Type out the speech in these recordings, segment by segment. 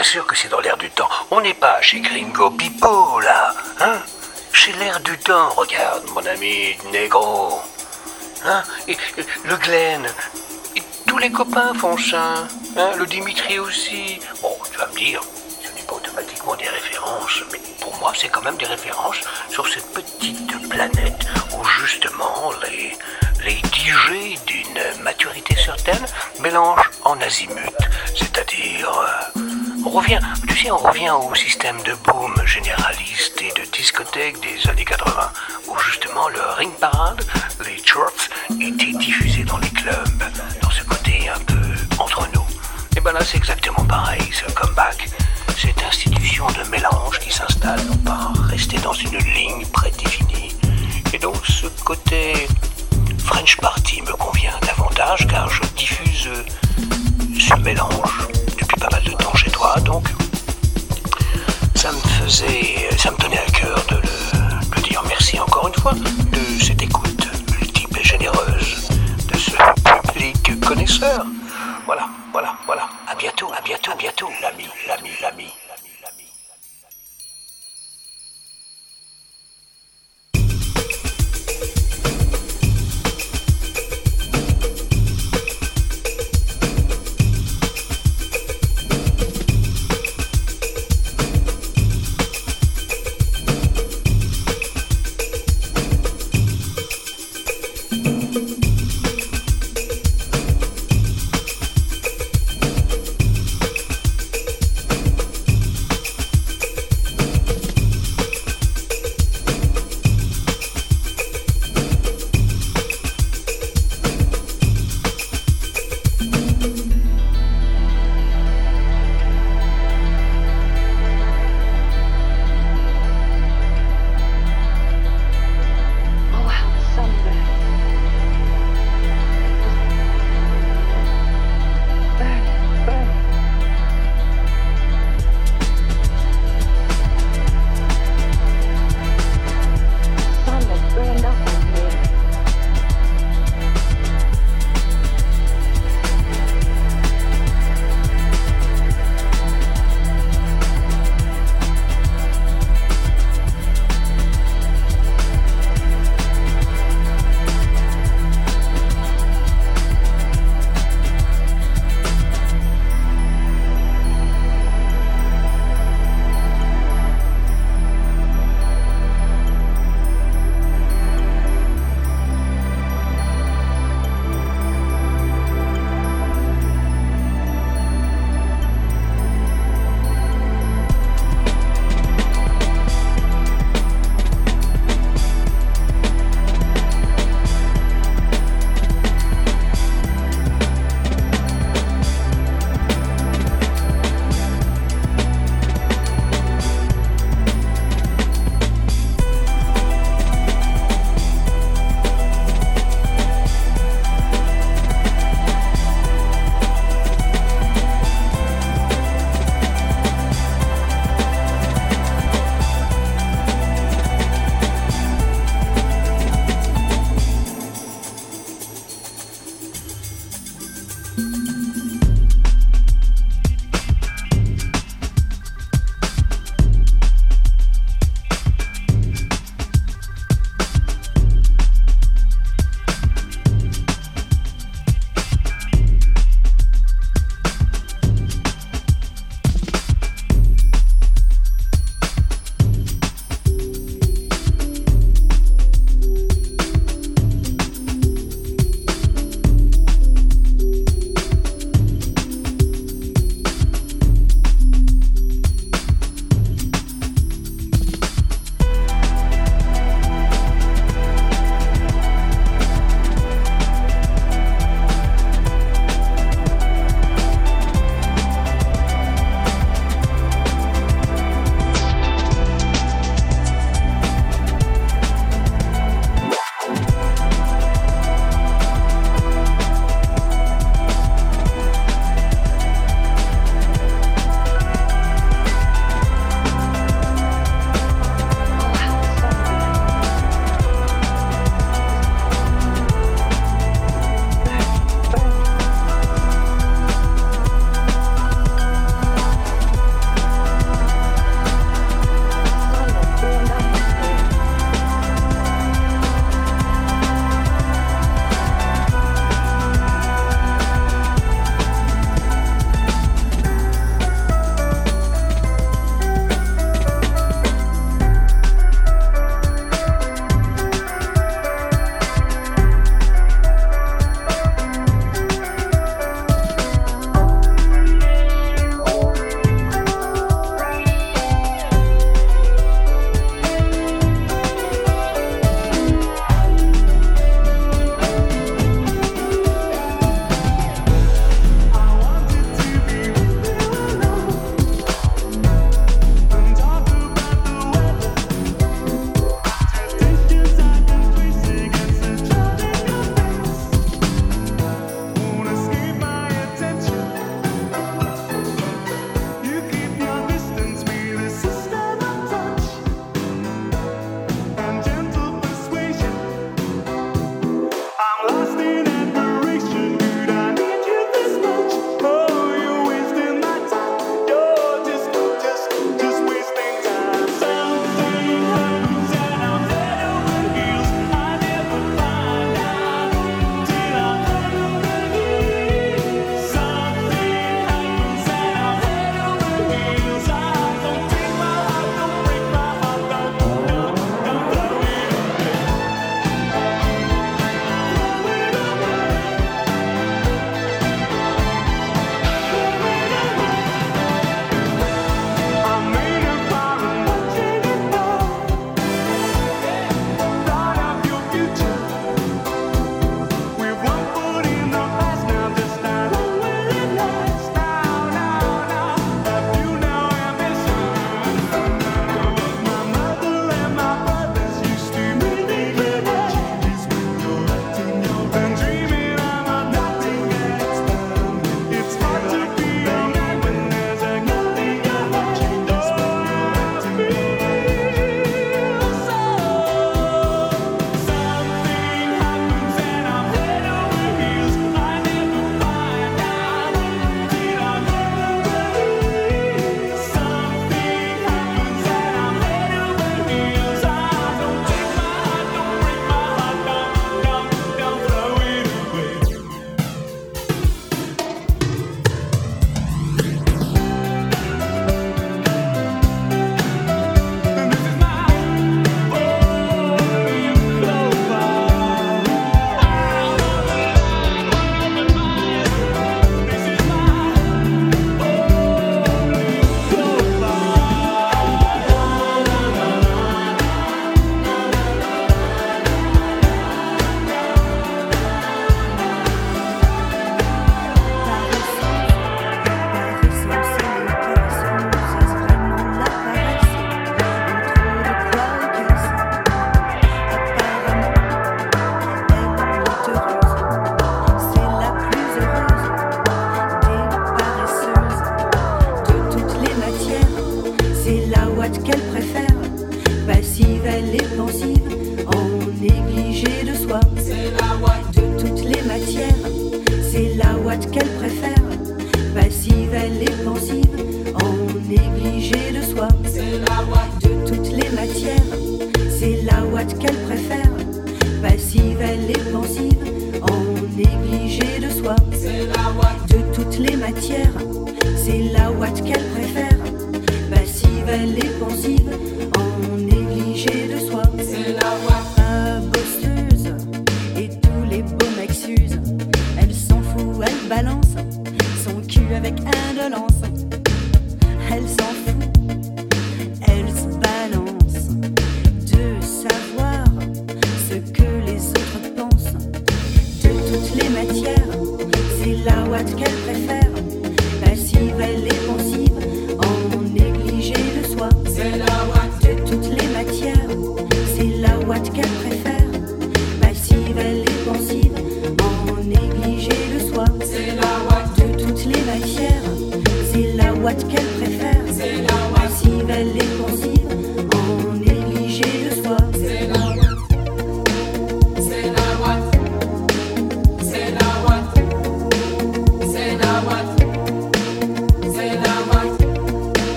Bien sûr que c'est dans l'air du temps. On n'est pas chez Gringo Pipo, là. Hein? Chez l'air du temps, regarde, mon ami négro. Hein? Et, le Glen. Tous les copains font ça. Hein? Le Dimitri aussi. Bon, tu vas me dire, ce n'est pas automatiquement des références, mais pour moi, c'est quand même des références sur cette petite planète où justement les, les d'une maturité certaine mélangent en azimut. C'est-à-dire, euh, on revient, tu sais, on revient au système de boom généraliste et de discothèque des années 80, où justement le ring parade, les charts, étaient diffusés dans les clubs, dans ce côté un peu entre nous. Et ben là, c'est exactement pareil, ce comeback. Cette institution de mélange qui s'installe non pas rester dans une ligne prédéfinie. Et donc ce côté French Party me convient davantage car je diffuse ce mélange donc ça me faisait, ça me tenait à cœur de le, dire merci encore une fois de cette écoute multiple et généreuse de ce public connaisseur. Voilà, voilà, voilà. À bientôt, à bientôt, à bientôt, l'ami, l'ami, l'ami.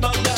remember love.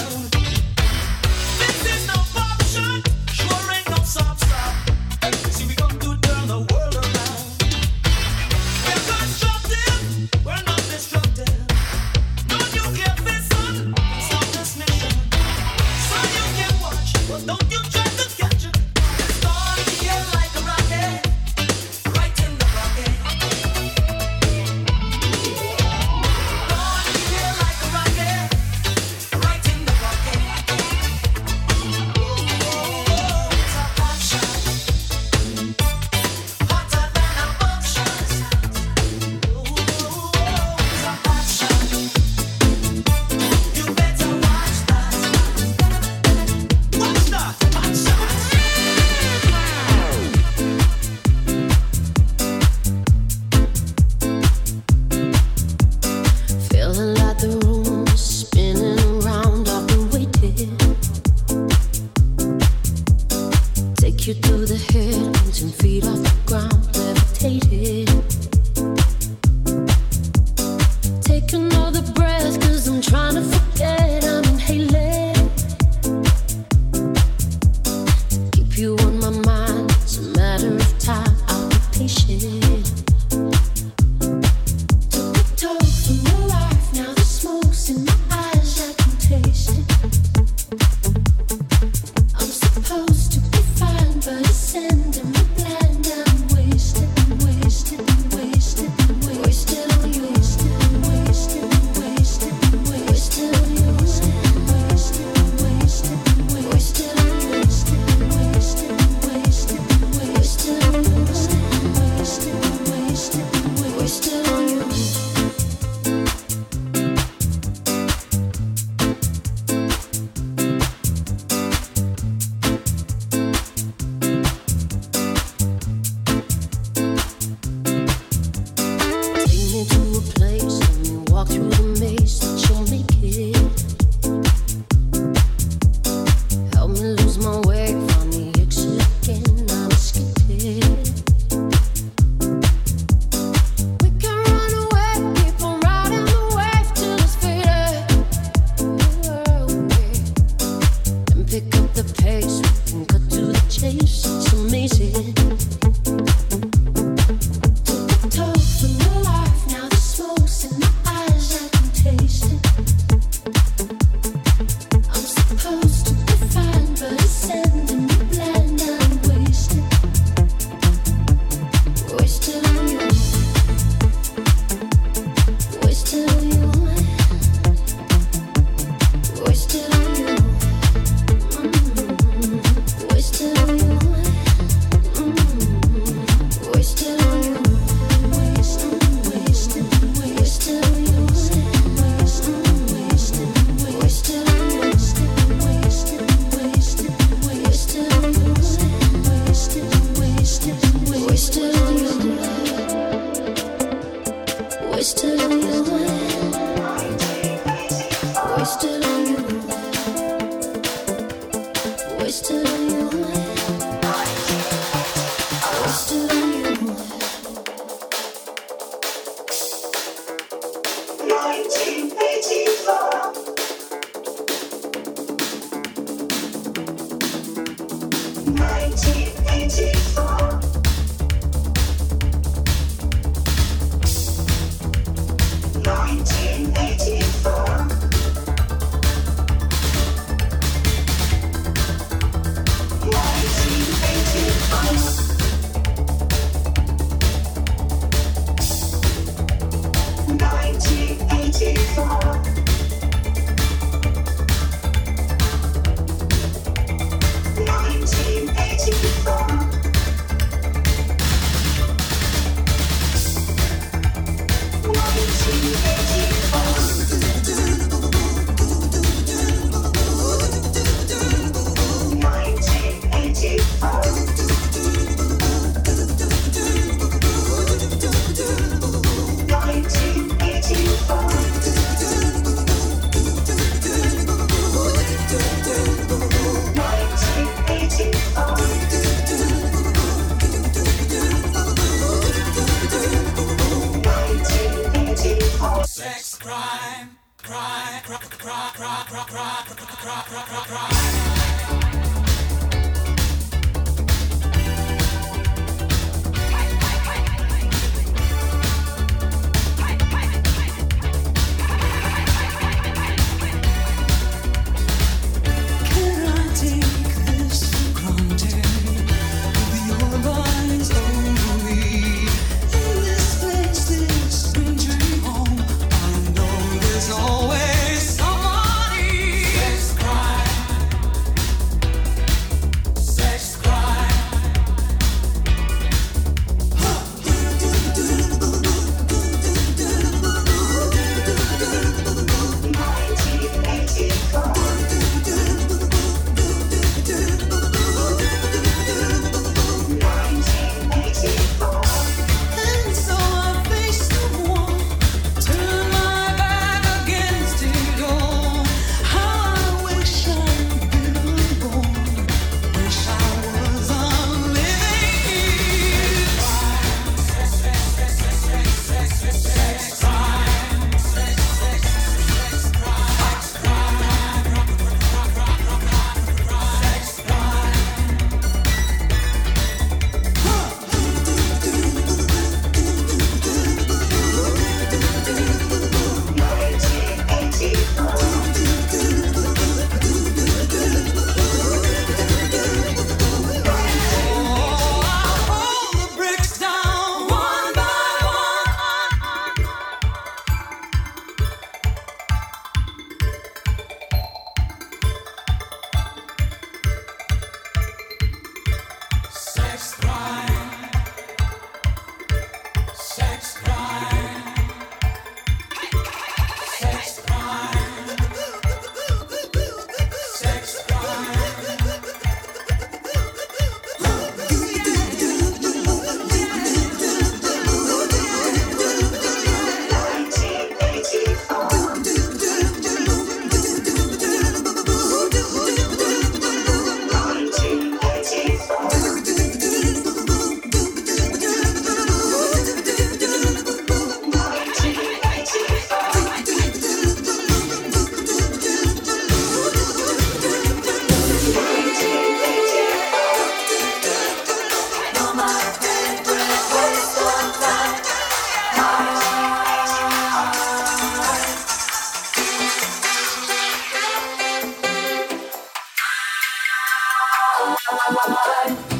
Bye.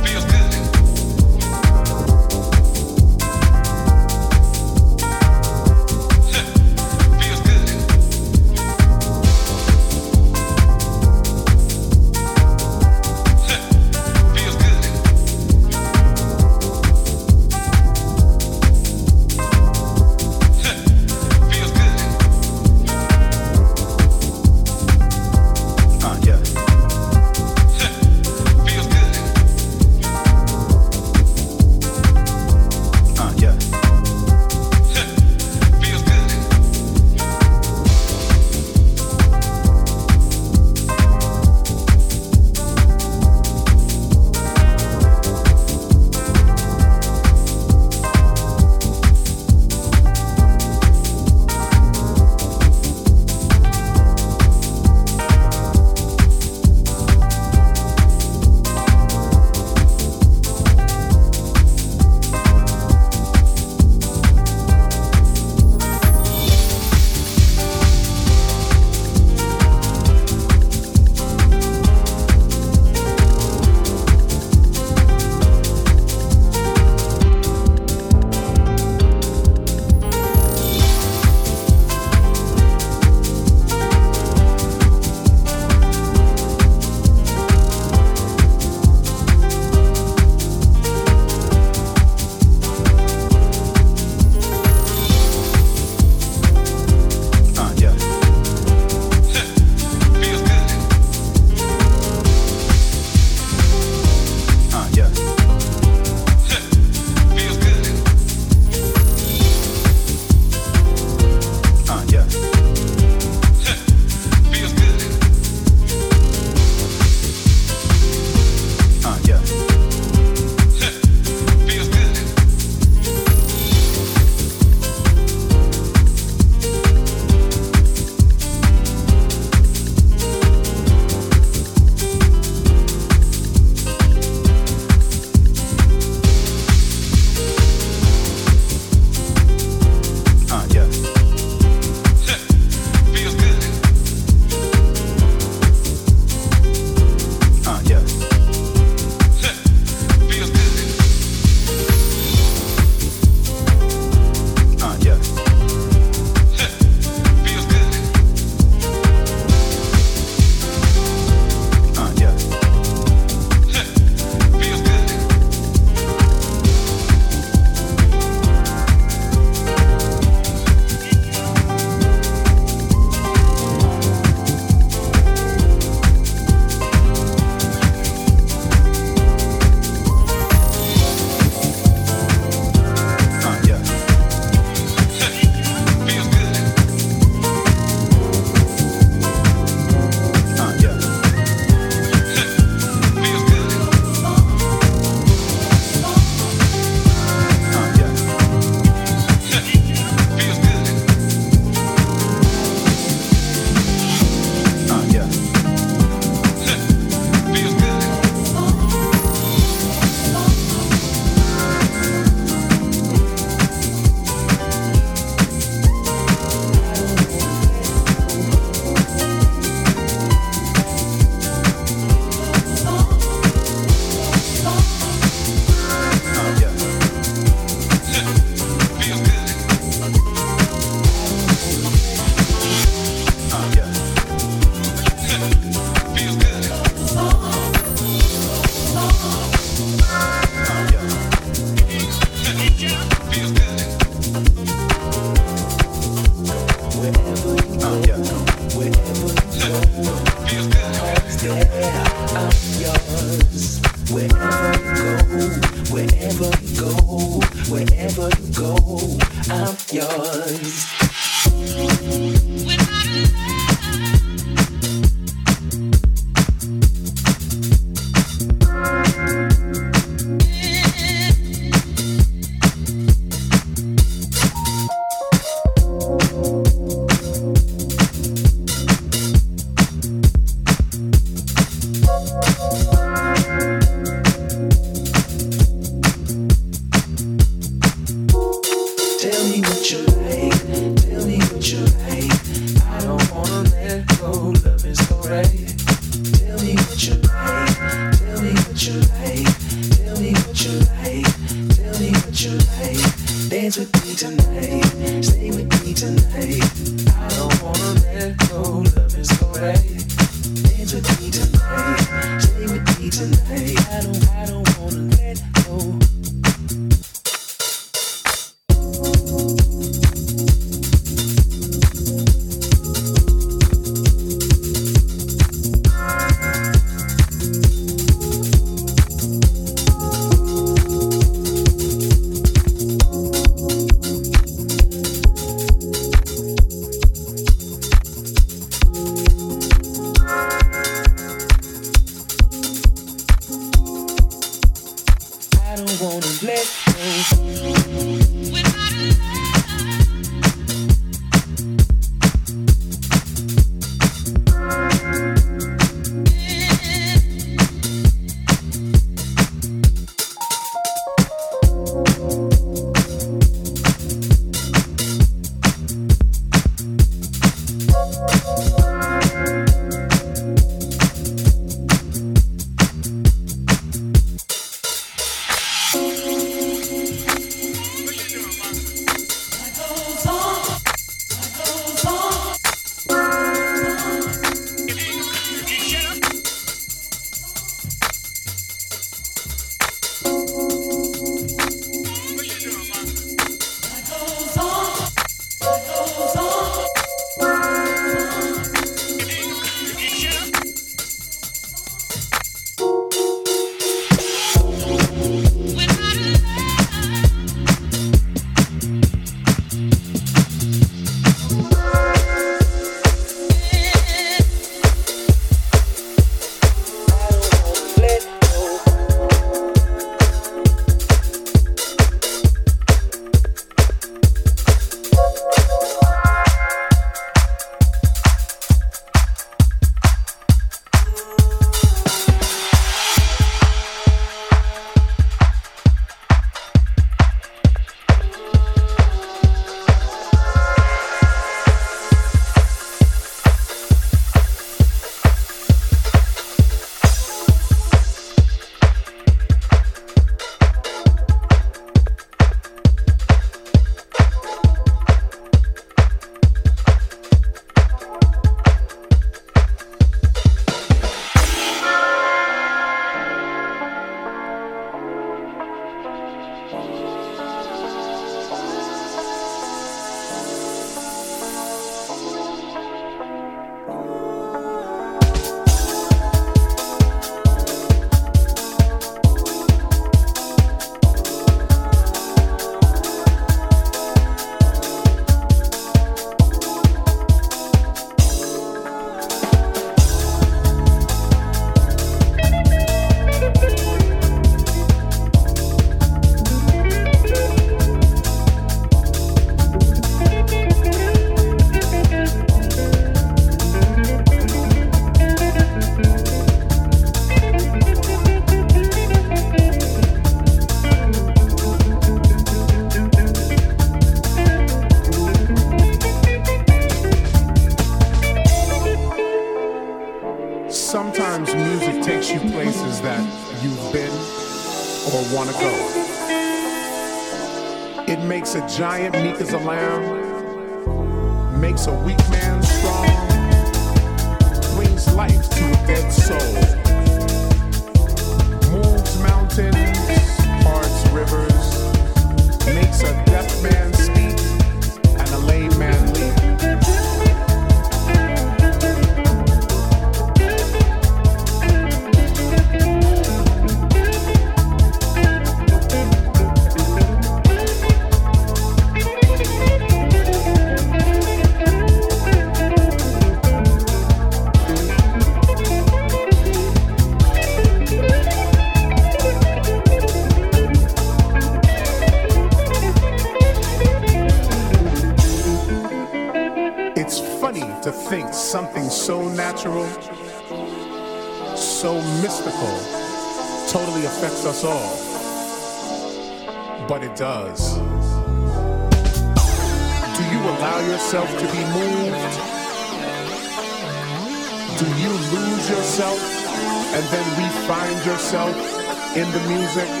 In the music?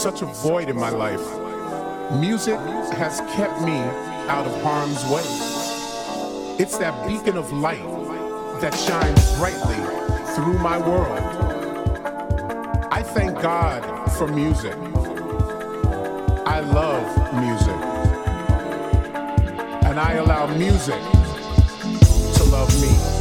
Such a void in my life. Music has kept me out of harm's way. It's that beacon of light that shines brightly through my world. I thank God for music. I love music. And I allow music to love me.